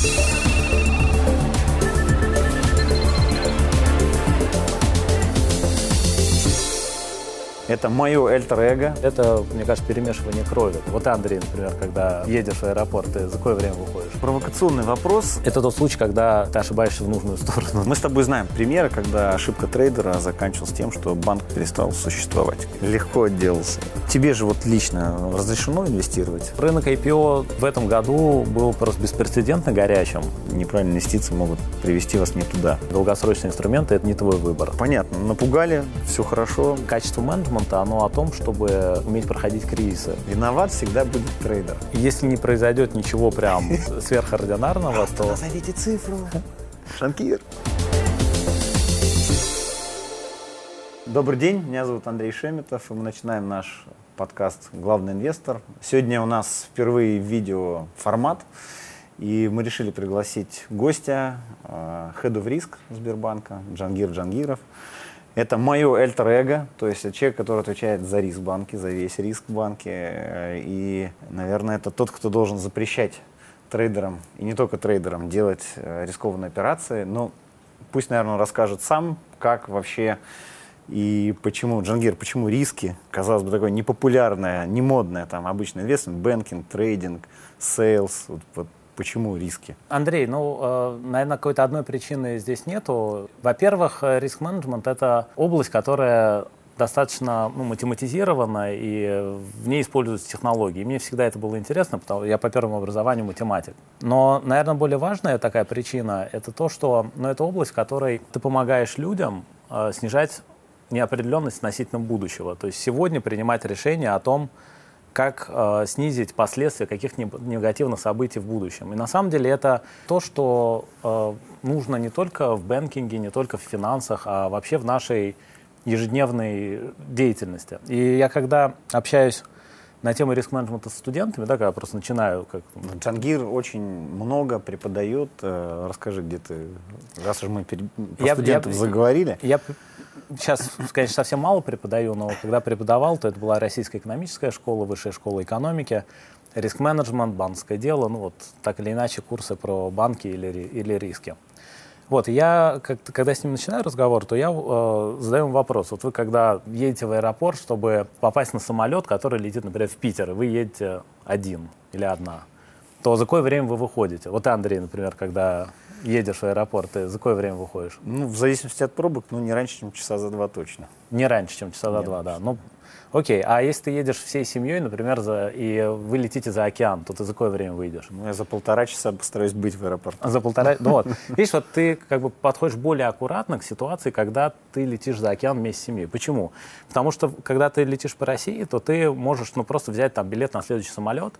Thank you. Это мое альтер-эго. Это, мне кажется, перемешивание крови. Вот Андрей, например, когда едешь в аэропорт, ты за какое время выходишь? Провокационный вопрос. Это тот случай, когда ты ошибаешься в нужную сторону. Мы с тобой знаем примеры, когда ошибка трейдера заканчивалась тем, что банк перестал существовать. Легко отделался. Тебе же вот лично разрешено инвестировать? Рынок IPO в этом году был просто беспрецедентно горячим. Неправильные инвестиции могут привести вас не туда. Долгосрочные инструменты – это не твой выбор. Понятно. Напугали, все хорошо. Качество менеджмента, оно о том, чтобы уметь проходить кризисы. Виноват всегда будет трейдер. Если не произойдет ничего прям сверхординарного, то... Назовите цифру. Шанкир. Добрый день, меня зовут Андрей Шеметов, и мы начинаем наш подкаст «Главный инвестор». Сегодня у нас впервые видео формат, и мы решили пригласить гостя, Head of Risk Сбербанка, Джангир Джангиров. Это мое альтер-эго, то есть человек, который отвечает за риск банки, за весь риск банки. э, И, наверное, это тот, кто должен запрещать трейдерам, и не только трейдерам, делать э, рискованные операции. Но пусть, наверное, расскажет сам, как вообще и почему, Джангир, почему риски, казалось бы, такое непопулярное, не модное, там, обычный investment banking, трейдинг, sales, вот, вот почему риски? Андрей, ну, э, наверное, какой-то одной причины здесь нету. Во-первых, э, риск-менеджмент — это область, которая достаточно ну, математизирована, и в ней используются технологии. Мне всегда это было интересно, потому что я по первому образованию математик. Но, наверное, более важная такая причина — это то, что ну, это область, в которой ты помогаешь людям э, снижать неопределенность относительно будущего. То есть сегодня принимать решение о том, как э, снизить последствия каких-нибудь негативных событий в будущем. И на самом деле это то, что э, нужно не только в бэнкинге, не только в финансах, а вообще в нашей ежедневной деятельности. И я когда общаюсь на тему риск-менеджмента с студентами, да, когда просто начинаю как... Джангир очень много преподает. Э, Расскажи, где ты, раз уж мы перед, про Я- студентов я- заговорили. Я сейчас, конечно, совсем мало преподаю, но когда преподавал, то это была Российская экономическая школа, Высшая школа экономики, риск-менеджмент, банковское дело, ну вот так или иначе курсы про банки или, или риски. Вот, я, как- когда с ним начинаю разговор, то я э, задаю ему вопрос. Вот вы, когда едете в аэропорт, чтобы попасть на самолет, который летит, например, в Питер, и вы едете один или одна, то за какое время вы выходите? Вот Андрей, например, когда едешь в аэропорт, ты за какое время выходишь? Ну, в зависимости от пробок, ну, не раньше, чем часа за два точно. Не раньше, чем часа за Не два, раньше. да. Ну, окей. А если ты едешь всей семьей, например, за, и вы летите за океан, то ты за какое время выйдешь? Ну, я за полтора часа постараюсь быть в аэропорту. За полтора... Ну вот. Видишь, вот ты как бы подходишь более аккуратно к ситуации, когда ты летишь за океан вместе с семьей. Почему? Потому что когда ты летишь по России, то ты можешь ну, просто взять там билет на следующий самолет,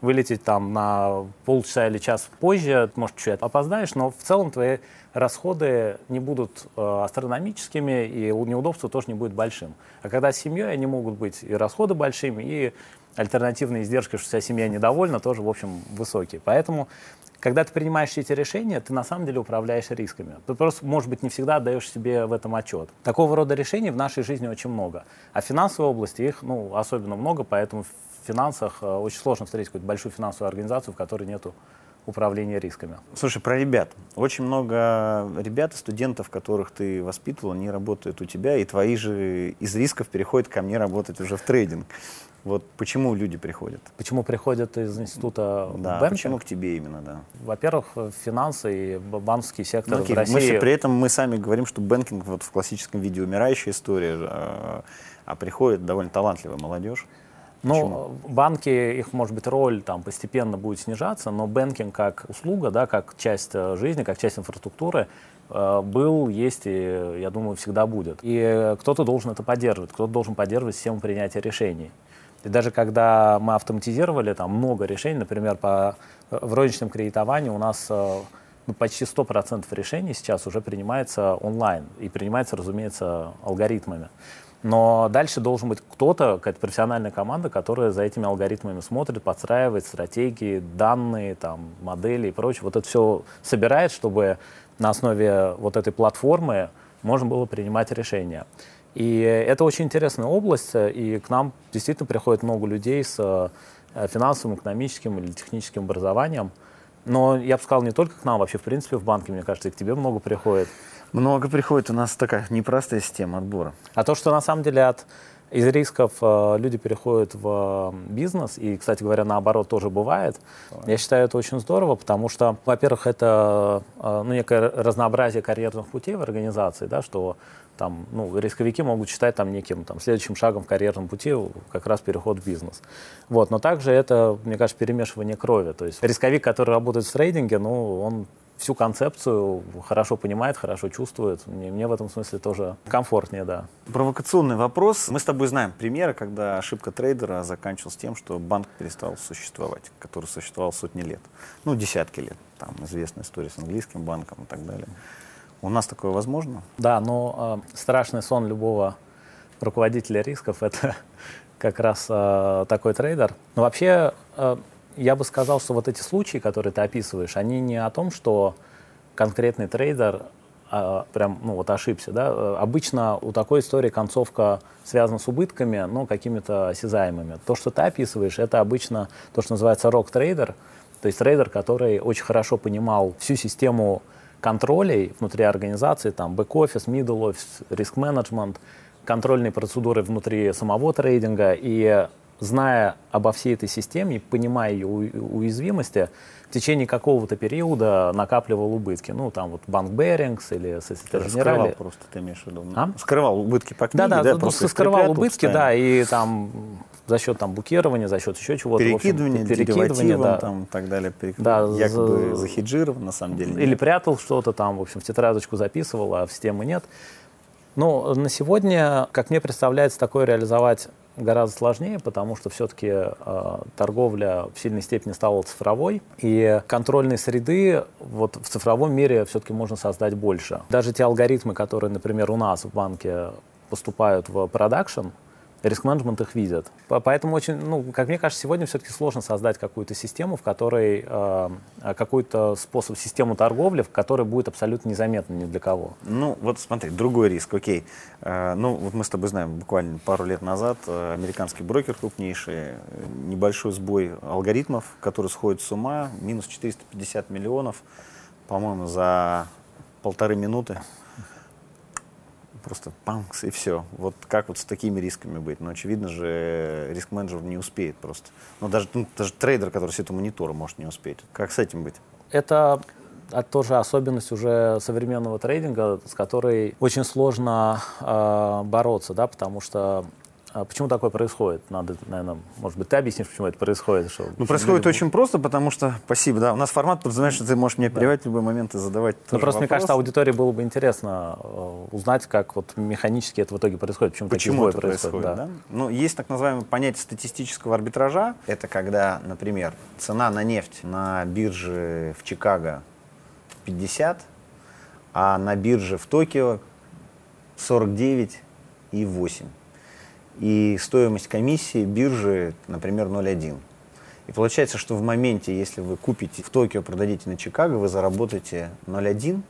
вылететь там на полчаса или час позже, может, чуть опоздаешь, но в целом твои расходы не будут э, астрономическими, и неудобства тоже не будет большим. А когда с семьей, они могут быть и расходы большими, и альтернативные издержки, что вся семья недовольна, тоже, в общем, высокие. Поэтому, когда ты принимаешь эти решения, ты на самом деле управляешь рисками. Ты просто, может быть, не всегда отдаешь себе в этом отчет. Такого рода решений в нашей жизни очень много. А в финансовой области их ну, особенно много, поэтому в финансах э, очень сложно встретить какую-то большую финансовую организацию, в которой нету управления рисками. Слушай, про ребят. Очень много ребят, и студентов, которых ты воспитывал, они работают у тебя, и твои же из рисков переходят ко мне работать уже в трейдинг. Вот почему люди приходят? Почему приходят из института Да, Бенки? почему к тебе именно, да? Во-первых, э, финансы и банковский сектор Ну, окей, в России... мы при этом мы сами говорим, что banking вот в классическом виде умирающая история, а, а приходит довольно талантливая молодежь. Ну, банки, их, может быть, роль там постепенно будет снижаться, но banking как услуга, да, как часть э, жизни, как часть инфраструктуры э, был, есть и, я думаю, всегда будет. И э, кто-то должен это поддерживать, кто-то должен поддерживать систему принятия решений. И даже когда мы автоматизировали там много решений, например, по, э, в розничном кредитовании у нас э, ну, почти 100% решений сейчас уже принимается онлайн. И принимается, разумеется, алгоритмами. Но дальше должен быть кто-то, какая-то профессиональная команда, которая за этими алгоритмами смотрит, подстраивает стратегии, данные, там, модели и прочее. Вот это все собирает, чтобы на основе вот этой платформы можно было принимать решения. И это очень интересная область, и к нам действительно приходит много людей с э, финансовым, экономическим или техническим образованием, Но я бы сказал, не только к нам, вообще, в принципе, в банке, мне кажется, и к тебе много приходит. Много приходит, у нас такая непростая система отбора. А то, что на самом деле от из рисков э, люди переходят в бизнес, и, кстати говоря, наоборот тоже бывает. Я считаю это очень здорово, потому что, во-первых, это э, ну, некое разнообразие карьерных путей в организации, да, что там, ну, рисковики могут считать там неким там, следующим шагом в карьерном пути как раз переход в бизнес. Вот. Но также это, мне кажется, перемешивание крови. То есть рисковик, который работает в трейдинге, ну, он всю концепцию хорошо понимает, хорошо чувствует. Мне, мне в этом смысле тоже комфортнее, да. Провокационный вопрос. Мы с тобой знаем примеры, когда ошибка трейдера заканчивалась тем, что банк перестал существовать, который существовал сотни лет. Ну, десятки лет. Там известная история с английским банком и так далее. У нас такое возможно? Да, но э, страшный сон любого руководителя рисков это как раз э, такой трейдер. Но вообще э, я бы сказал, что вот эти случаи, которые ты описываешь, они не о том, что конкретный трейдер а, прям, ну вот ошибся, да. Обычно у такой истории концовка связана с убытками, но какими-то осязаемыми. То, что ты описываешь, это обычно то, что называется rogue трейдер, то есть трейдер, который очень хорошо понимал всю систему контролей внутри организации, там бэк-офис, middle офис, риск-менеджмент, контрольные процедуры внутри самого трейдинга, и зная обо всей этой системе, понимая ее уязвимости, в течение какого-то периода накапливал убытки. Ну, там вот банк Берингс или Societe Generale. просто, ты имеешь в виду? А? Скрывал убытки по книге, да? Да, да, просто скрывал убытки, да, и там за счет там букирования, за счет еще чего-то. Перекидывания, общем, перекидывания, да. там и так далее. Перек... Да, якобы за... захеджирован, на самом деле. Или нет. прятал что-то там, в общем, в тетрадочку записывал, а в системы нет. Но на сегодня, как мне представляется, такое реализовать гораздо сложнее, потому что все-таки э, торговля в сильной степени стала цифровой, и контрольной среды вот в цифровом мире все-таки можно создать больше. Даже те алгоритмы, которые, например, у нас в банке поступают в продакшн, риск-менеджмент их видит. Поэтому очень, ну, как мне кажется, сегодня все-таки сложно создать какую-то систему, в которой э, какой-то способ, систему торговли, в которой будет абсолютно незаметно ни для кого. Ну, вот смотри, другой риск, окей. Э, ну, вот мы с тобой знаем, буквально пару лет назад э, американский брокер крупнейший, э, небольшой сбой алгоритмов, который сходит с ума, минус 450 миллионов, по-моему, за полторы минуты просто панкс и все. Вот как вот с такими рисками быть? Но очевидно же, риск-менеджер не успеет просто. Ну, даже, ну, даже трейдер, который сидит у монитора, может не успеть. Как с этим быть? Это а тоже особенность уже современного трейдинга, с которой очень сложно э, бороться, да, потому что а почему такое происходит? Надо, наверное, может быть, ты объяснишь, почему это происходит? Что, ну, происходит люди... очень просто, потому что, спасибо, да, у нас формат подразумевает, что ты можешь мне да. в любой момент и задавать Ну, просто, вопрос. мне кажется, аудитории было бы интересно э, узнать, как вот механически это в итоге происходит, почему, почему это происходит. происходит да. Да? Ну, есть так называемое понятие статистического арбитража. Это когда, например, цена на нефть на бирже в Чикаго 50, а на бирже в Токио 49 и 8 и стоимость комиссии биржи, например, 0,1. И получается, что в моменте, если вы купите в Токио, продадите на Чикаго, вы заработаете 0,1.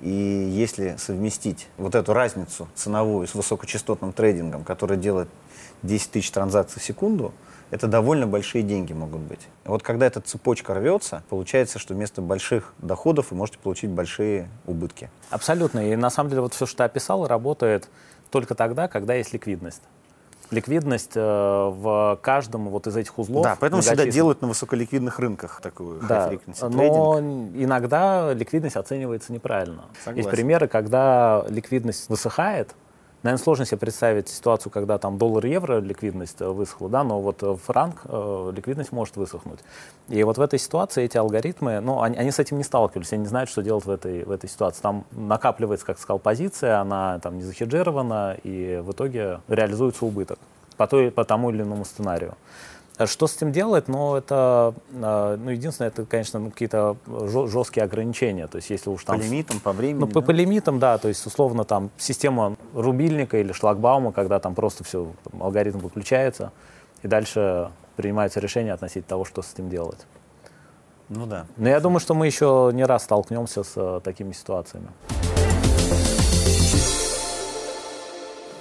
И если совместить вот эту разницу ценовую с высокочастотным трейдингом, который делает 10 тысяч транзакций в секунду, это довольно большие деньги могут быть. Вот когда эта цепочка рвется, получается, что вместо больших доходов вы можете получить большие убытки. Абсолютно. И на самом деле вот все, что ты описал, работает только тогда, когда есть ликвидность ликвидность э, в каждом вот из этих узлов. Да, поэтому всегда делают на высоколиквидных рынках такую да, но иногда ликвидность оценивается неправильно. Согласен. Есть примеры, когда ликвидность высыхает, Наверное, сложно себе представить ситуацию, когда там доллар-евро ликвидность э, высохла, да, но вот э, франк э, ликвидность может высохнуть. И вот в этой ситуации эти алгоритмы, ну, они, они с этим не сталкивались, они не знают, что делать в этой, в этой ситуации. Там накапливается, как сказал, позиция, она там не захеджирована, и в итоге реализуется убыток по, той, по тому или иному сценарию. Что с этим делать? Ну, это, а, ну, единственное, это, конечно, ну, какие-то жесткие ограничения. То есть, если уж там... По лимитам, по времени? Ну, по, да? по лимитам, да. То есть, условно, там, система рубильника или шлагбаума, когда там просто все, там, алгоритм выключается, и дальше принимается решение относительно того, что с этим делать. Ну да. Но я думаю, что мы еще не раз столкнемся с такими ситуациями.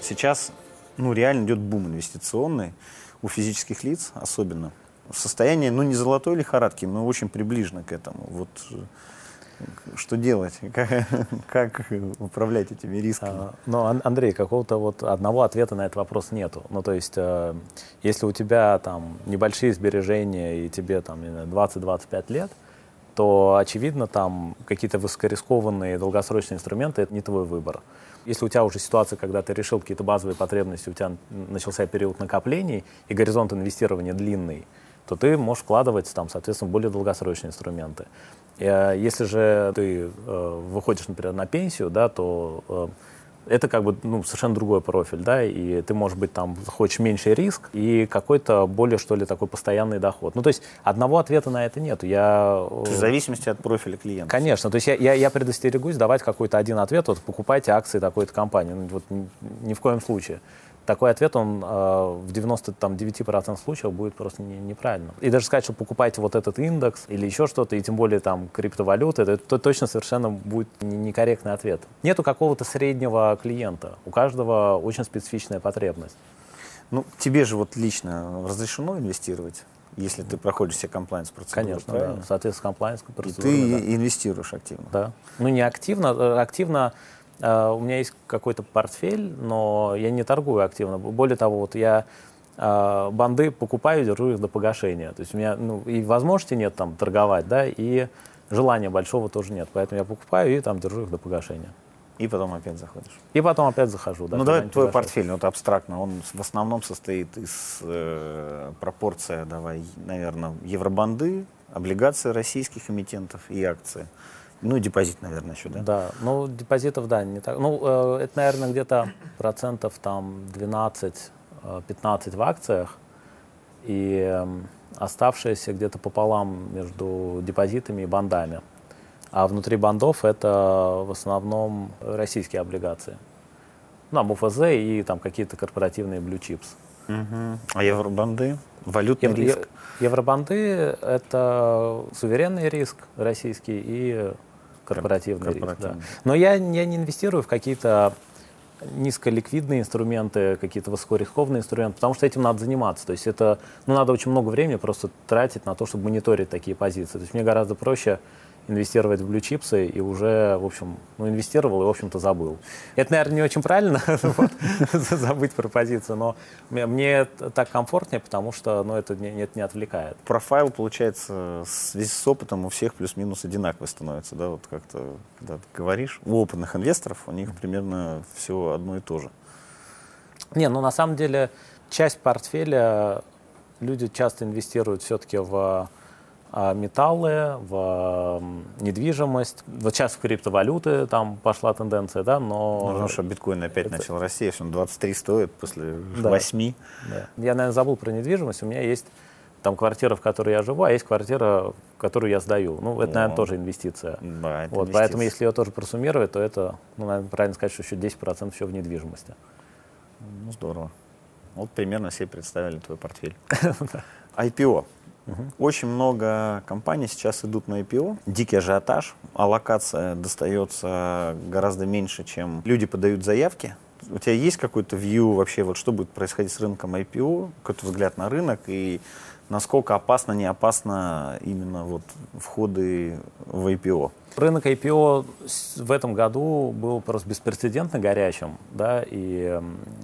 Сейчас, ну, реально идет бум инвестиционный у физических лиц особенно. состояние, ну, не золотой лихорадки, но очень приближено к этому. Вот э, что делать? Как, как управлять этими рисками? А, ну, Андрей, какого-то вот одного ответа на этот вопрос нету. Ну, то есть, э, если у тебя там небольшие сбережения и тебе там 20-25 лет, то, очевидно, там какие-то высокорискованные долгосрочные инструменты — это не твой выбор. Если у тебя уже ситуация, когда ты решил какие-то базовые потребности, у тебя начался период накоплений и горизонт инвестирования длинный, то ты можешь вкладывать там, соответственно, более долгосрочные инструменты. Э, если же ты э, выходишь, например, на пенсию, да, то э, это как бы ну, совершенно другой профиль, да, и ты, может быть, там хочешь меньший риск и какой-то более, что ли, такой постоянный доход. Ну, то есть одного ответа на это нет. Я... В зависимости от профиля клиента. Конечно, то есть я, я, я предостерегусь давать какой-то один ответ, вот покупайте акции такой-то компании, ну, вот ни в коем случае такой ответ, он э, в 99% случаев будет просто не, неправильным. И даже сказать, что покупайте вот этот индекс или еще что-то, и тем более там криптовалюты, это, это точно совершенно будет некорректный ответ. Нету какого-то среднего клиента. У каждого очень специфичная потребность. Ну, тебе же вот лично разрешено инвестировать? Если ты проходишь все комплайнс процедуры, Конечно, правильно? да. Соответственно, комплайнс процедуры. И ты да. инвестируешь активно? Да. Ну, не активно. Э, активно у меня есть какой-то портфель, но я не торгую активно. Более того, вот я э, банды покупаю, держу их до погашения. То есть у меня ну, и возможности нет там торговать, да, и желания большого тоже нет. Поэтому я покупаю и там держу их до погашения. И потом опять заходишь. И потом опять захожу. Да, ну давай твой портфель, вот абстрактно, он в основном состоит из э, пропорция, давай, наверное, евробанды, облигации российских эмитентов и акции. Ну, депозит, наверное, еще, да? Да, ну, депозитов, да, не так. Ну, э, это, наверное, где-то процентов там 12-15 э, в акциях, и э, оставшиеся где-то пополам между депозитами и бандами. А внутри бандов это в основном российские облигации. Ну, там УФЗ и там какие-то корпоративные blue chips. Угу. А евробанды? Валютный Евро, риск? Евробанды — это суверенный риск российский и корпоративный, корпоративный. риск. Да. Но я, я не инвестирую в какие-то низколиквидные инструменты, какие-то высокорискованные инструменты, потому что этим надо заниматься. То есть это, ну, надо очень много времени просто тратить на то, чтобы мониторить такие позиции. То есть мне гораздо проще инвестировать в блючипсы и уже, в общем, ну, инвестировал и, в общем-то, забыл. Это, наверное, не очень правильно, забыть про позицию, но мне так комфортнее, потому что ну, это не, не отвлекает. Профайл, получается, весь с опытом у всех плюс-минус одинаковый становится, да, вот как-то, когда ты говоришь, у опытных инвесторов у них примерно все одно и то же. Не, ну, на самом деле, часть портфеля люди часто инвестируют все-таки в металлы, в недвижимость. Вот сейчас в криптовалюты там пошла тенденция, да, но... Ну, что биткоин опять это... начал расти, если он 23 стоит после да. 8. Да. Я, наверное, забыл про недвижимость. У меня есть там квартира, в которой я живу, а есть квартира, которую я сдаю. Ну, это, наверное, тоже инвестиция. Да, это вот, инвестиция. Поэтому, если ее тоже просуммировать, то это, ну, наверное, правильно сказать, что еще 10% еще в недвижимости. Ну, здорово. Вот примерно все представили твой портфель. IPO. Очень много компаний сейчас идут на IPO. Дикий ажиотаж. Аллокация достается гораздо меньше, чем люди подают заявки. У тебя есть какой-то view вообще, вот что будет происходить с рынком IPO, какой-то взгляд на рынок и насколько опасно, не опасно именно вот входы в IPO? Рынок IPO в этом году был просто беспрецедентно горячим, да, и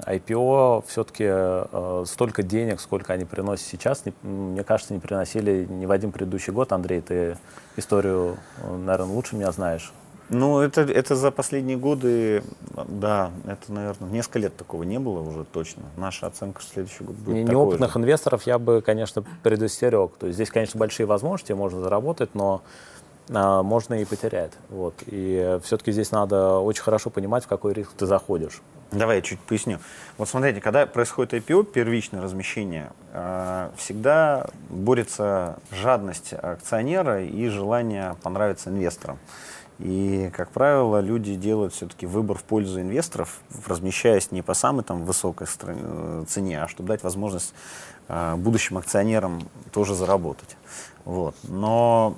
IPO все-таки э, столько денег, сколько они приносят сейчас, не, мне кажется, не приносили ни в один предыдущий год. Андрей, ты историю, э, наверное, лучше меня знаешь. Ну, это, это за последние годы, да, это, наверное, несколько лет такого не было уже точно. Наша оценка в следующий год будет Неопытных же. инвесторов я бы, конечно, предостерег. То есть здесь, конечно, большие возможности, можно заработать, но а, можно и потерять. Вот. И все-таки здесь надо очень хорошо понимать, в какой риск ты заходишь. Давай я чуть поясню. Вот смотрите, когда происходит IPO, первичное размещение, а, всегда борется жадность акционера и желание понравиться инвесторам. И, как правило, люди делают все-таки выбор в пользу инвесторов, размещаясь не по самой там, высокой э, цене, а чтобы дать возможность э, будущим акционерам тоже заработать. Вот. Но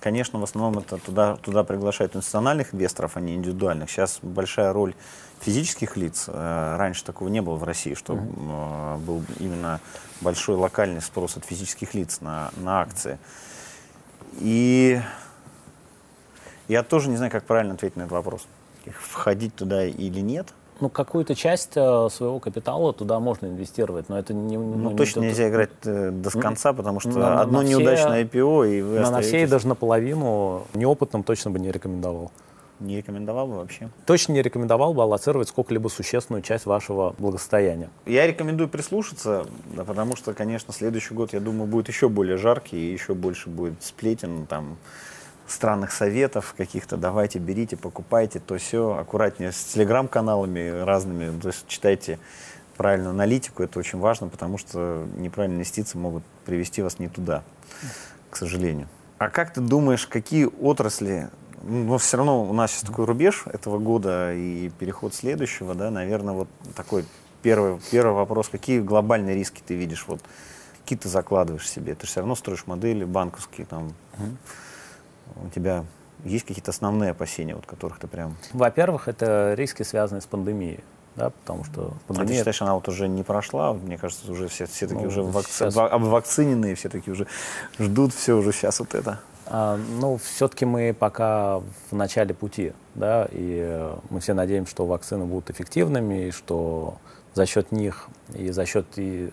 конечно, в основном это туда, туда приглашают институциональных инвесторов, а не индивидуальных. Сейчас большая роль физических лиц. Э, раньше такого не было в России, что mm-hmm. был именно большой локальный спрос от физических лиц на, на акции. И я тоже не знаю, как правильно ответить на этот вопрос. Входить туда или нет – ну, какую-то часть э, своего капитала туда можно инвестировать, но это не... Ну, ну точно не нельзя играть э, до конца, потому что на, одно на неудачное все, IPO, и вы на, на всей даже наполовину неопытным точно бы не рекомендовал. Не рекомендовал бы вообще? Точно не рекомендовал бы аллоцировать сколько-либо существенную часть вашего благосостояния. Я рекомендую прислушаться, да, потому что, конечно, следующий год, я думаю, будет еще более жаркий, и еще больше будет сплетен, там, странных советов каких-то, давайте, берите, покупайте, то все, аккуратнее с телеграм-каналами разными, то есть читайте правильную аналитику, это очень важно, потому что неправильные инвестиции могут привести вас не туда, к сожалению. А как ты думаешь, какие отрасли, ну, все равно у нас сейчас такой рубеж этого года и переход следующего, да, наверное, вот такой первый, первый вопрос, какие глобальные риски ты видишь, вот, какие ты закладываешь себе, ты же все равно строишь модели банковские, там, uh-huh у тебя есть какие-то основные опасения, вот которых ты прям... Во-первых, это риски, связанные с пандемией. Да, потому что пандемия... А ты считаешь, она вот уже не прошла? Мне кажется, уже все, все таки ну, уже вакци... сейчас... обвакциненные, все таки уже ждут все уже сейчас вот это. А, ну, все-таки мы пока в начале пути, да, и мы все надеемся, что вакцины будут эффективными, и что за счет них и за счет и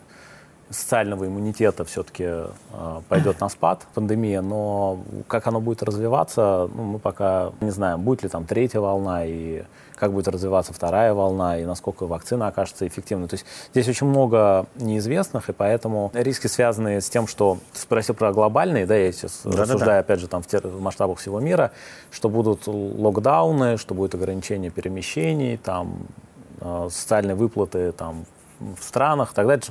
социального иммунитета все-таки э, пойдет на спад, пандемия, но как оно будет развиваться, ну, мы пока не знаем, будет ли там третья волна и как будет развиваться вторая волна и насколько вакцина окажется эффективной. То есть здесь очень много неизвестных, и поэтому риски, связанные с тем, что ты спросил про глобальные, да, я сейчас да, рассуждаю, да, да. опять же, там в масштабах всего мира, что будут локдауны, что будет ограничение перемещений, там э, социальные выплаты там в странах и так далее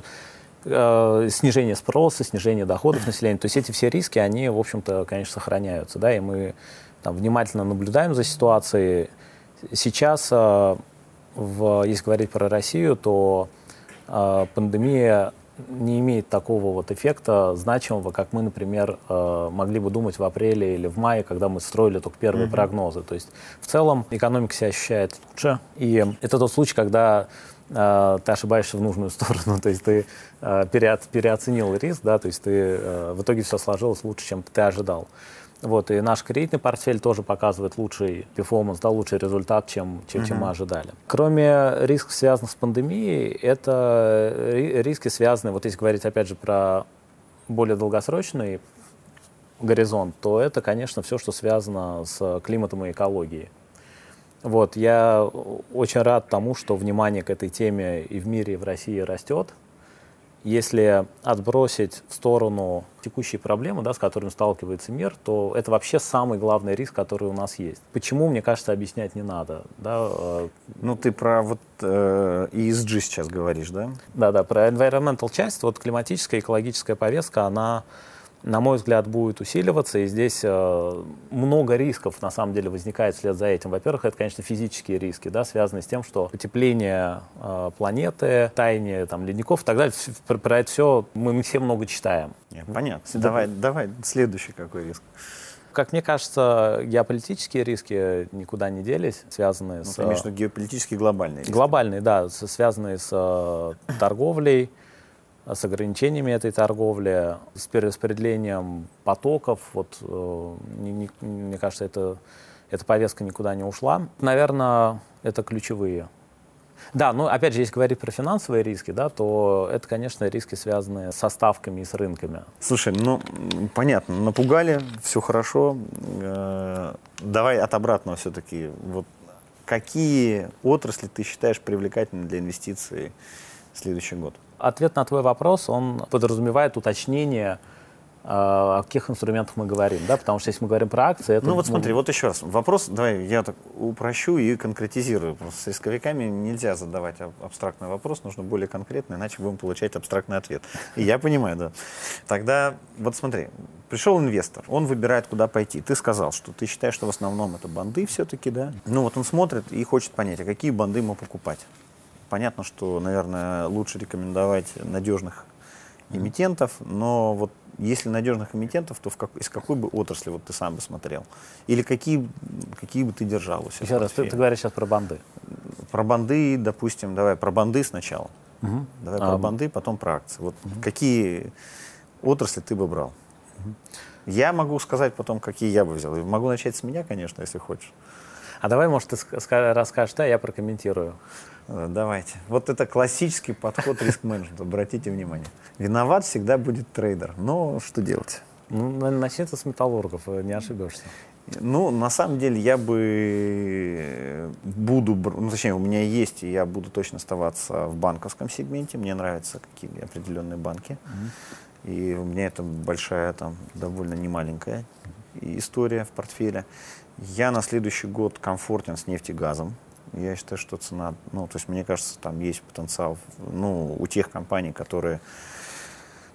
снижение спроса, снижение доходов населения. То есть эти все риски, они, в общем-то, конечно, сохраняются. Да, и мы там, внимательно наблюдаем за ситуацией. Сейчас, э, в, если говорить про Россию, то э, пандемия не имеет такого вот эффекта значимого, как мы, например, могли бы думать в апреле или в мае, когда мы строили только первые mm-hmm. прогнозы. То есть в целом экономика себя ощущает лучше. И это тот случай, когда э, ты ошибаешься в нужную сторону, то есть ты э, переоц, переоценил риск, да, то есть ты, э, в итоге все сложилось лучше, чем ты ожидал. Вот, и наш кредитный портфель тоже показывает лучший перформанс, да, лучший результат, чем, чем, uh-huh. чем мы ожидали. Кроме рисков, связанных с пандемией, это риски, связанные, вот если говорить опять же про более долгосрочный горизонт, то это, конечно, все, что связано с климатом и экологией. Вот, я очень рад тому, что внимание к этой теме и в мире, и в России растет. Если отбросить в сторону текущие проблемы, да, с которыми сталкивается мир, то это вообще самый главный риск, который у нас есть. Почему, мне кажется, объяснять не надо. Да? Э, ну, ты про вот э, ESG сейчас говоришь, да? Да-да, про environmental часть, вот климатическая, экологическая повестка, она на мой взгляд, будет усиливаться. И здесь э, много рисков, на самом деле, возникает вслед за этим. Во-первых, это, конечно, физические риски, да, связанные с тем, что потепление э, планеты, таяние там, ледников и так далее, про, про это все мы, все много читаем. Нет, понятно. Да. Давай, давай, следующий какой риск? Как мне кажется, геополитические риски никуда не делись, связанные ну, с... Имеешь глобальные глобальные риски? Глобальные, да, связанные с э, торговлей, с ограничениями этой торговли, с перераспределением потоков. Вот, э, не, не, мне кажется, это, эта повестка никуда не ушла. Наверное, это ключевые. Да, ну опять же, если говорить про финансовые риски, да, то это, конечно, риски, связанные со ставками и с рынками. Слушай, ну понятно, напугали, все хорошо. Э, давай от обратного все-таки. Вот какие отрасли ты считаешь привлекательными для инвестиций в следующий год? Ответ на твой вопрос, он подразумевает уточнение, э, о каких инструментах мы говорим, да, потому что если мы говорим про акции, это... Ну вот смотри, вот еще раз, вопрос, давай я так упрощу и конкретизирую. Просто с исковиками нельзя задавать абстрактный вопрос, нужно более конкретно, иначе будем получать абстрактный ответ. И я понимаю, да. Тогда, вот смотри, пришел инвестор, он выбирает, куда пойти. Ты сказал, что ты считаешь, что в основном это банды все-таки, да? Ну вот он смотрит и хочет понять, а какие банды ему покупать. Понятно, что, наверное, лучше рекомендовать надежных эмитентов, но вот если надежных эмитентов, то в как, из какой бы отрасли вот ты сам бы смотрел? Или какие, какие бы ты держал у себя? Еще раз, ты, ты говоришь сейчас про банды. Про банды, допустим, давай про банды сначала. Угу. Давай а, про банды, потом про акции. Вот угу. какие отрасли ты бы брал? Угу. Я могу сказать потом, какие я бы взял. Могу начать с меня, конечно, если хочешь. А давай, может, ты расскажешь, да, я прокомментирую. Э, давайте. Вот это классический подход риск-менеджмента, обратите внимание. Виноват всегда будет трейдер. Но что делать? Ну, начни с металлургов, э, не ошибешься. Ну, на самом деле, я бы э, буду, ну, точнее, у меня есть, и я буду точно оставаться в банковском сегменте. Мне нравятся какие-то определенные банки. Mm-hmm. И у меня это большая, там, довольно немаленькая история в портфеле. Я на следующий год комфортен с нефтегазом. Я считаю, что цена, ну, то есть мне кажется, там есть потенциал, ну, у тех компаний, которые...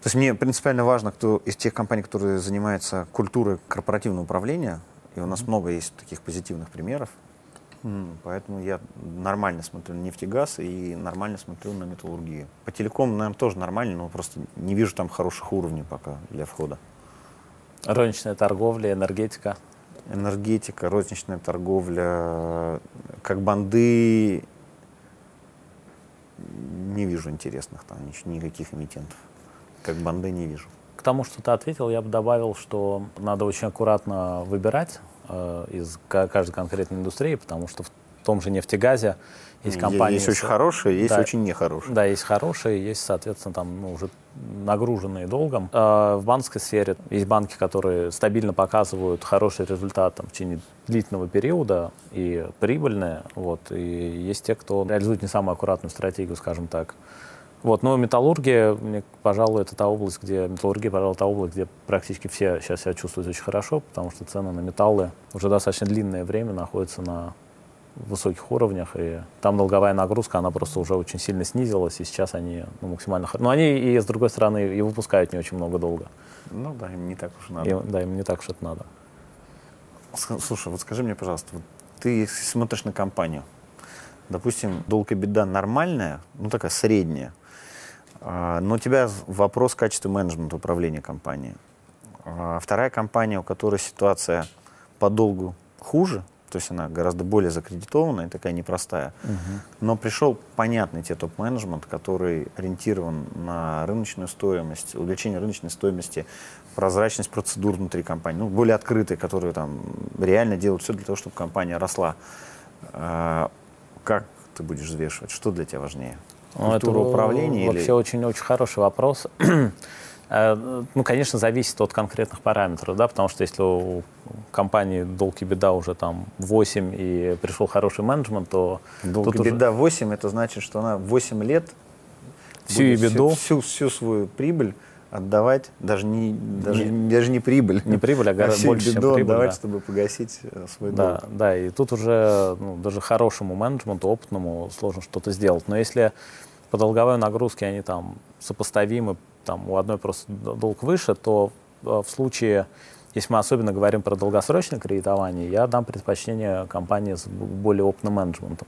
То есть мне принципиально важно, кто из тех компаний, которые занимаются культурой корпоративного управления, и у нас mm-hmm. много есть таких позитивных примеров, поэтому я нормально смотрю на нефтегаз и нормально смотрю на металлургию. По телекому, наверное, тоже нормально, но просто не вижу там хороших уровней пока для входа. Розничная торговля, энергетика энергетика, розничная торговля, как банды, не вижу интересных там никаких эмитентов. Как банды не вижу. К тому, что ты ответил, я бы добавил, что надо очень аккуратно выбирать э, из каждой конкретной индустрии, потому что в том же нефтегазе есть компании... Есть очень хорошие, есть да, очень нехорошие. Да, есть хорошие, есть, соответственно, там ну, уже нагруженные долгом. А в банковской сфере есть банки, которые стабильно показывают хороший результат там, в течение длительного периода и прибыльные. Вот, и есть те, кто реализует не самую аккуратную стратегию, скажем так. Вот, но металлургия, мне, пожалуй, это та область, где металлургия, пожалуй, та область, где практически все сейчас себя чувствуют очень хорошо, потому что цены на металлы уже достаточно длинное время находятся на высоких уровнях, и там долговая нагрузка, она просто уже очень сильно снизилась, и сейчас они ну, максимально... Но они, и с другой стороны, и выпускают не очень много долга. Ну да, им не так уж надо. И, да, им не так уж это надо. Слушай, вот скажи мне, пожалуйста, вот ты смотришь на компанию, допустим, долг и беда нормальная, ну такая средняя, а, но у тебя вопрос качества менеджмента управления компанией. А, вторая компания, у которой ситуация по долгу хуже, то есть она гораздо более закредитованная, такая непростая. Угу. Но пришел понятный тебе топ-менеджмент, который ориентирован на рыночную стоимость, увеличение рыночной стоимости, прозрачность процедур внутри компании, ну, более открытые, которые там реально делают все для того, чтобы компания росла. А, как ты будешь взвешивать? Что для тебя важнее? Ну, Культура это управления? Вообще очень-очень или... хороший вопрос. Э, ну, конечно, зависит от конкретных параметров, да, потому что если у компании долг и беда уже там 8 и пришел хороший менеджмент, то... Долг и беда уже... 8, это значит, что она 8 лет всю и беду, всю, всю, всю свою прибыль отдавать, даже не, даже, не, даже не прибыль. Не прибыль, а гораздо больше, чем прибыль. отдавать, да. чтобы погасить э, свой да, долг. Да, и тут уже ну, даже хорошему менеджменту, опытному сложно что-то сделать. Но если по долговой нагрузке они там сопоставимы там у одной просто долг выше, то э, в случае, если мы особенно говорим про долгосрочное кредитование, я дам предпочтение компании с более опытным менеджментом.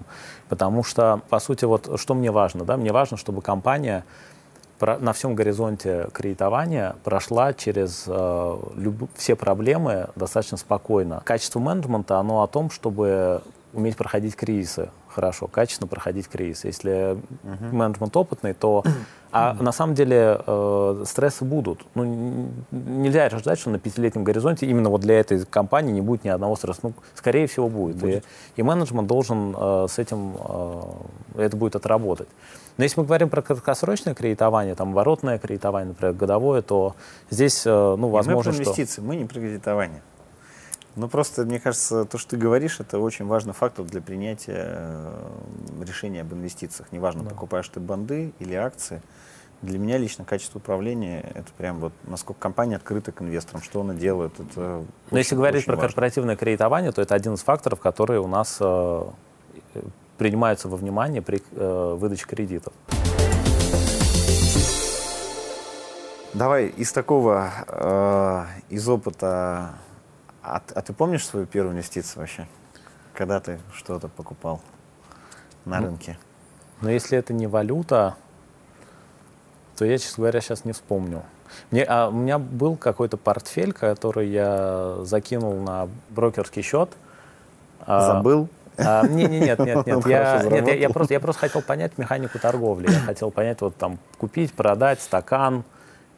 Потому что, по сути, вот что мне важно? Да? Мне важно, чтобы компания на всем горизонте кредитования прошла через э, люб, все проблемы достаточно спокойно. Качество менеджмента, оно о том, чтобы уметь проходить кризисы хорошо, качественно проходить кризис. Если uh-huh. менеджмент опытный, то а uh-huh. на самом деле э, стрессы будут. Ну, нельзя ждать, что на пятилетнем горизонте именно вот для этой компании не будет ни одного стресса. Ну, скорее всего, будет. будет. И, и менеджмент должен э, с этим, э, это будет отработать. Но если мы говорим про краткосрочное кредитование, там, воротное кредитование, например, годовое, то здесь, э, ну, возможно, мы про инвестиции, что... мы не про кредитование. Ну, просто, мне кажется, то, что ты говоришь, это очень важный фактор для принятия э, решения об инвестициях. Неважно, да. покупаешь ты банды или акции. Для меня лично качество управления — это прям вот насколько компания открыта к инвесторам, что она делает. Это Но очень, если говорить про важно. корпоративное кредитование, то это один из факторов, которые у нас э, принимаются во внимание при э, выдаче кредитов. Давай из такого, э, из опыта а, а ты помнишь свою первую инвестицию вообще? Когда ты что-то покупал на ну, рынке? Но если это не валюта, то я, честно говоря, сейчас не вспомню. Мне, а, у меня был какой-то портфель, который я закинул на брокерский счет. А, Забыл? А, не, не, нет, нет, нет. Я, нет я, я, просто, я просто хотел понять механику торговли. Я хотел понять, вот там купить, продать стакан,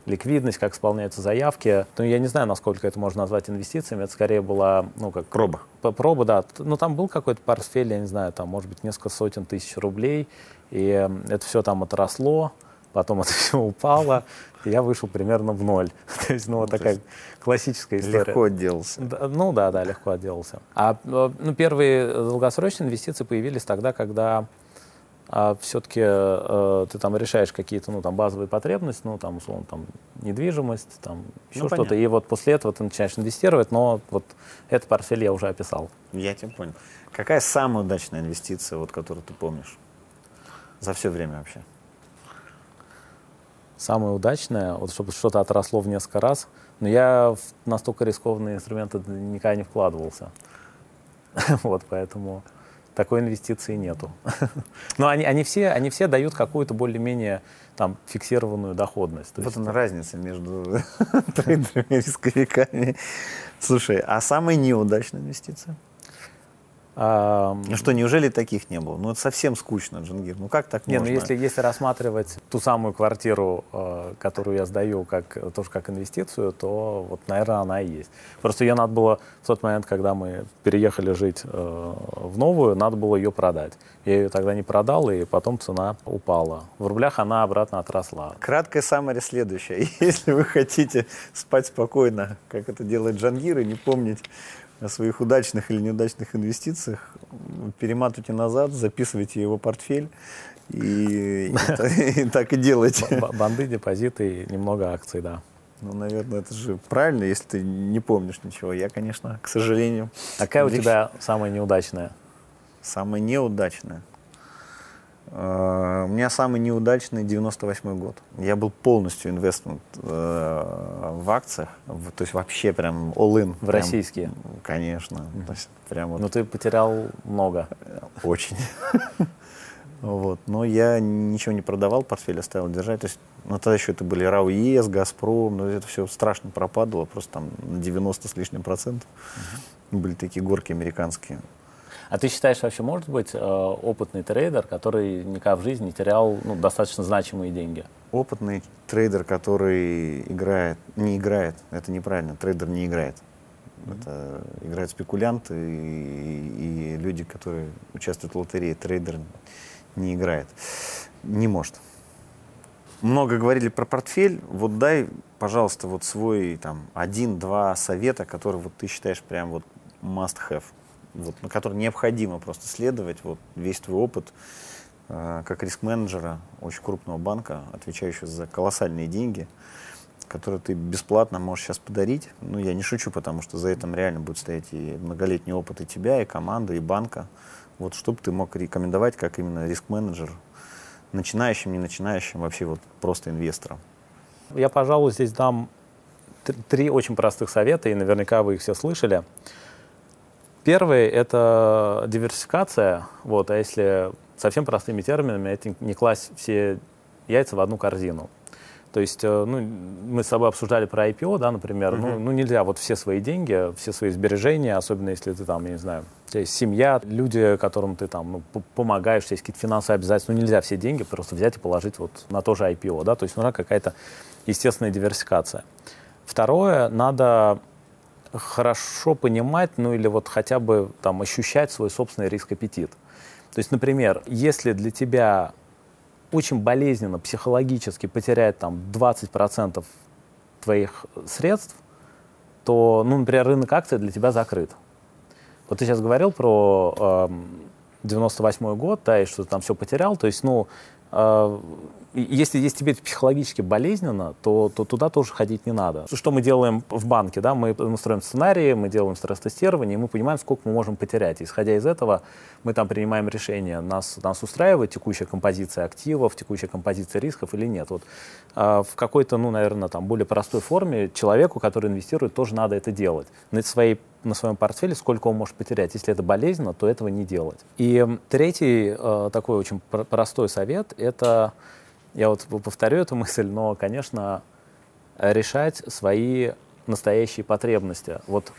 ликвидность, как исполняются заявки. Ну, я не знаю, насколько это можно назвать инвестициями. Это скорее была, ну, как... Проба. Проба, да. Ну, там был какой-то портфель, я не знаю, там, может быть, несколько сотен тысяч рублей. И это все там отросло, потом это все упало, и я вышел примерно в ноль. То есть, ну, вот ну, такая классическая история. Легко отделался. Да, ну, да, да, легко отделался. А э, ну, первые долгосрочные инвестиции появились тогда, когда а все-таки э, ты там решаешь какие-то ну, там, базовые потребности, ну, там, условно, там, недвижимость, там, еще ну, что-то, и вот после этого ты начинаешь инвестировать, но вот этот портфель я уже описал. Я тебя понял. Какая самая удачная инвестиция, вот, которую ты помнишь за все время вообще? Самая удачная, вот чтобы что-то отросло в несколько раз, но я в настолько рискованные инструменты никогда не вкладывался. вот, поэтому такой инвестиции нету. Но они, они, все, они все дают какую-то более-менее там, фиксированную доходность. То вот есть, она разница между трейдерами и рисковиками. Слушай, а самая неудачная инвестиция? Ну что, неужели таких не было? Ну это совсем скучно, Джангир. Ну как так не, можно? ну если, если рассматривать ту самую квартиру, э, которую я сдаю как, тоже как инвестицию, то вот, наверное, она и есть. Просто ее надо было в тот момент, когда мы переехали жить э, в новую, надо было ее продать. Я ее тогда не продал, и потом цена упала. В рублях она обратно отросла. Краткое самое следующее. Если вы хотите спать спокойно, как это делает Джангир, и не помнить о своих удачных или неудачных инвестициях, перематывайте назад, записывайте его портфель и, и, и так и делайте. Банды, депозиты и немного акций, да. Ну, наверное, это же правильно, если ты не помнишь ничего. Я, конечно, к сожалению... Какая у тебя самая неудачная? Самая неудачная? Э, у меня самый неудачный 98 год. Я был полностью инвестмент э, в акциях, то есть вообще прям all-in. В прям, российские? Конечно. Mm-hmm. То есть прям вот, Но ты потерял много. Очень. Вот. Но я ничего не продавал, портфель оставил держать. То есть, ну, тогда еще это были РАО ЕЭС, Газпром, но это все страшно пропадало, просто там на 90 с лишним процентов. Uh-huh. Были такие горки американские. А ты считаешь, вообще может быть э, опытный трейдер, который никогда в жизни не терял ну, достаточно значимые деньги? Опытный трейдер, который играет, не играет, это неправильно, трейдер не играет. Mm-hmm. Это играют спекулянты и, и люди, которые участвуют в лотерее. Трейдер не играет. Не может. Много говорили про портфель. Вот дай, пожалуйста, вот свой там один-два совета, которые вот ты считаешь прям вот must have вот, на который необходимо просто следовать, вот, весь твой опыт э, как риск-менеджера очень крупного банка, отвечающего за колоссальные деньги, которые ты бесплатно можешь сейчас подарить. Ну, я не шучу, потому что за этим реально будет стоять и многолетний опыт и тебя, и команды, и банка. Вот что бы ты мог рекомендовать как именно риск-менеджер начинающим, не начинающим, вообще вот просто инвесторам? Я, пожалуй, здесь дам три очень простых совета, и наверняка вы их все слышали. Первый — это диверсификация, вот, а если совсем простыми терминами, это не класть все яйца в одну корзину. То есть, э, ну, мы с тобой обсуждали про IPO, да, например, uh-huh. ну, ну, нельзя вот все свои деньги, все свои сбережения, особенно если ты там, я не знаю, у тебя есть семья, люди, которым ты там ну, помогаешь, у тебя есть какие-то финансовые обязательства, ну, нельзя все деньги просто взять и положить вот на то же IPO, да, то есть нужна какая-то естественная диверсификация. Второе, надо хорошо понимать, ну или вот хотя бы там ощущать свой собственный риск-аппетит. То есть, например, если для тебя очень болезненно психологически потерять там 20% твоих средств, то, ну, например, рынок акций для тебя закрыт. Вот ты сейчас говорил про э, 98 год, да, и что ты там все потерял. То есть, ну, э, если, если тебе психологически болезненно, то, то туда тоже ходить не надо. Что мы делаем в банке? Да? Мы, строим сценарии, мы делаем стресс-тестирование, и мы понимаем, сколько мы можем потерять. Исходя из этого, мы там принимаем решение, нас, нас устраивает текущая композиция активов, текущая композиция рисков или нет. Вот, э, в какой-то, ну, наверное, там, более простой форме человеку, который инвестирует, тоже надо это делать. На, своей, на своем портфеле сколько он может потерять. Если это болезненно, то этого не делать. И третий э, такой очень простой совет – это я вот повторю эту мысль, но, конечно, решать свои настоящие потребности. Вот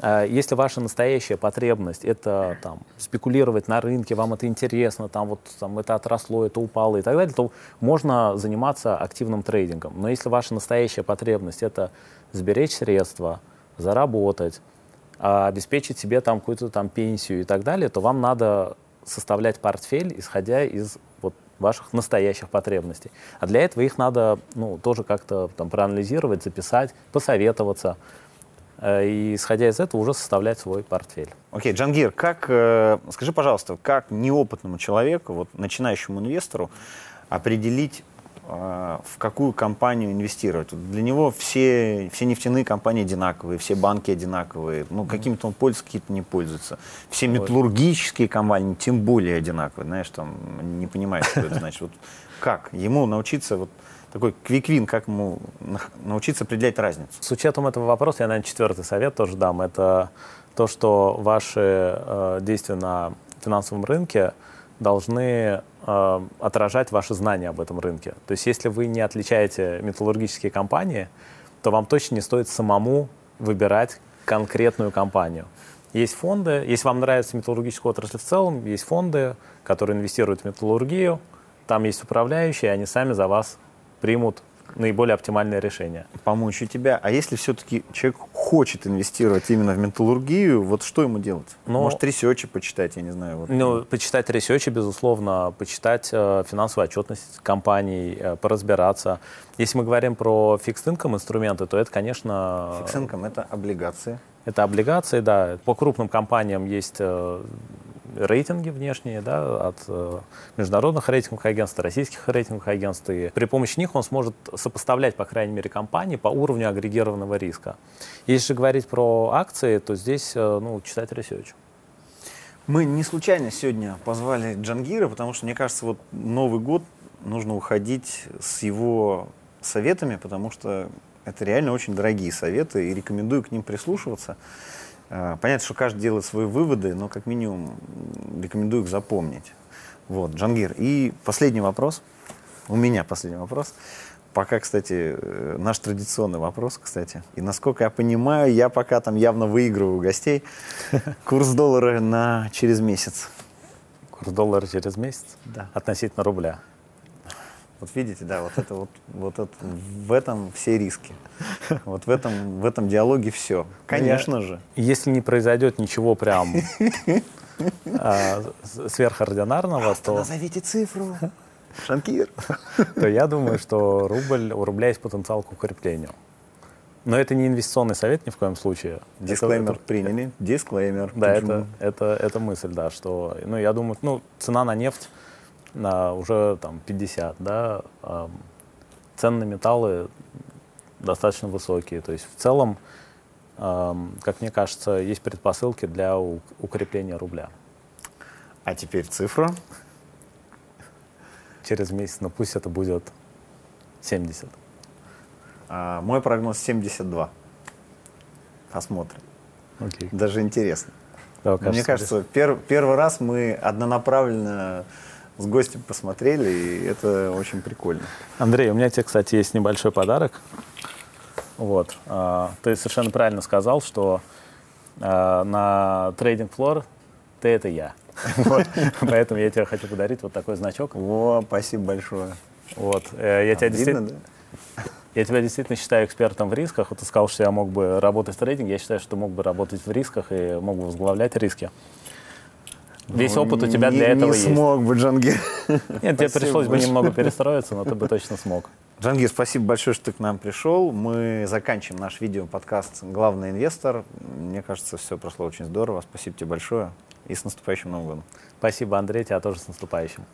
э, если ваша настоящая потребность это там, спекулировать на рынке, вам это интересно, там, вот, там, это отросло, это упало и так далее, то можно заниматься активным трейдингом. Но если ваша настоящая потребность это сберечь средства, заработать, а обеспечить себе там какую-то там пенсию и так далее, то вам надо составлять портфель, исходя из вот ваших настоящих потребностей. А для этого их надо ну, тоже как-то там проанализировать, записать, посоветоваться. Э, и, исходя из этого, уже составлять свой портфель. Окей, okay, Джангир, как, э, скажи, пожалуйста, как неопытному человеку, вот начинающему инвестору, определить в какую компанию инвестировать. Для него все, все нефтяные компании одинаковые, все банки одинаковые. Ну, какими-то он пользуется, какие-то не пользуются. Все металлургические компании тем более одинаковые. Знаешь, там не понимает, что это значит. Вот как ему научиться вот такой квиквин, как ему научиться определять разницу? С учетом этого вопроса я, наверное, четвертый совет тоже дам. Это то, что ваши э, действия на финансовом рынке должны э, отражать ваши знания об этом рынке. То есть если вы не отличаете металлургические компании, то вам точно не стоит самому выбирать конкретную компанию. Есть фонды, если вам нравится металлургическая отрасль в целом, есть фонды, которые инвестируют в металлургию, там есть управляющие, они сами за вас примут наиболее оптимальное решение. Помочь у тебя. А если все-таки человек хочет инвестировать именно в металлургию, вот что ему делать? Но, Может, ресечи почитать, я не знаю. Вот. Ну, почитать ресечи, безусловно, почитать э, финансовую отчетность компаний, э, поразбираться. Если мы говорим про fixed income инструменты, то это, конечно... Fixed income это облигации. Это облигации, да. По крупным компаниям есть э, рейтинги внешние да, от э, международных рейтинговых агентств, российских рейтинговых агентств. И при помощи них он сможет сопоставлять, по крайней мере, компании по уровню агрегированного риска. Если говорить про акции, то здесь э, ну, читать research. Мы не случайно сегодня позвали Джангира, потому что, мне кажется, вот Новый год нужно уходить с его советами, потому что это реально очень дорогие советы, и рекомендую к ним прислушиваться. А, понятно, что каждый делает свои выводы, но как минимум рекомендую их запомнить. Вот, Джангир. И последний вопрос. У меня последний вопрос. Пока, кстати, э, наш традиционный вопрос, кстати. И насколько я понимаю, я пока там явно выигрываю у гостей. Курс доллара на через месяц. Курс доллара через месяц? Да. Относительно рубля. Вот видите, да, вот это вот, вот это, в этом все риски. Вот в этом, в этом диалоге все. Конечно Я, же. Если не произойдет ничего прям а, сверхординарного, то... Назовите цифру. Шанкир. То я думаю, что рубль, у рубля есть потенциал к укреплению. Но это не инвестиционный совет ни в коем случае. Дисклеймер это, приняли. Дисклеймер. Да, это, это, это мысль, да, что, ну, я думаю, ну, цена на нефть уже там 50, да, э, цены на металлы достаточно высокие. То есть в целом, э, как мне кажется, есть предпосылки для укрепления рубля. А теперь цифра? Через месяц, но ну, пусть это будет 70. А, мой прогноз 72. Посмотрим. Окей. Даже интересно. Да, кажется, Мне кажется, пер, первый раз мы однонаправленно с гостем посмотрели, и это очень прикольно. Андрей, у меня тебе, кстати, есть небольшой подарок. Вот. А, ты совершенно правильно сказал, что а, на трейдинг флор ты это я. Вот. Поэтому я тебе хочу подарить вот такой значок. О, спасибо большое. Вот. Э, я, тебя действительно, да? я тебя действительно считаю экспертом в рисках. Вот ты сказал, что я мог бы работать в трейдинге. Я считаю, что мог бы работать в рисках и мог бы возглавлять риски. Весь ну, опыт у тебя не, для этого не есть. Не смог бы, Джангир. Нет, тебе пришлось бы немного перестроиться, но ты бы точно смог. Джангир, спасибо большое, что ты к нам пришел. Мы заканчиваем наш видео-подкаст «Главный инвестор». Мне кажется, все прошло очень здорово. Спасибо тебе большое. И с наступающим Новым годом. Спасибо, Андрей, тебя тоже с наступающим.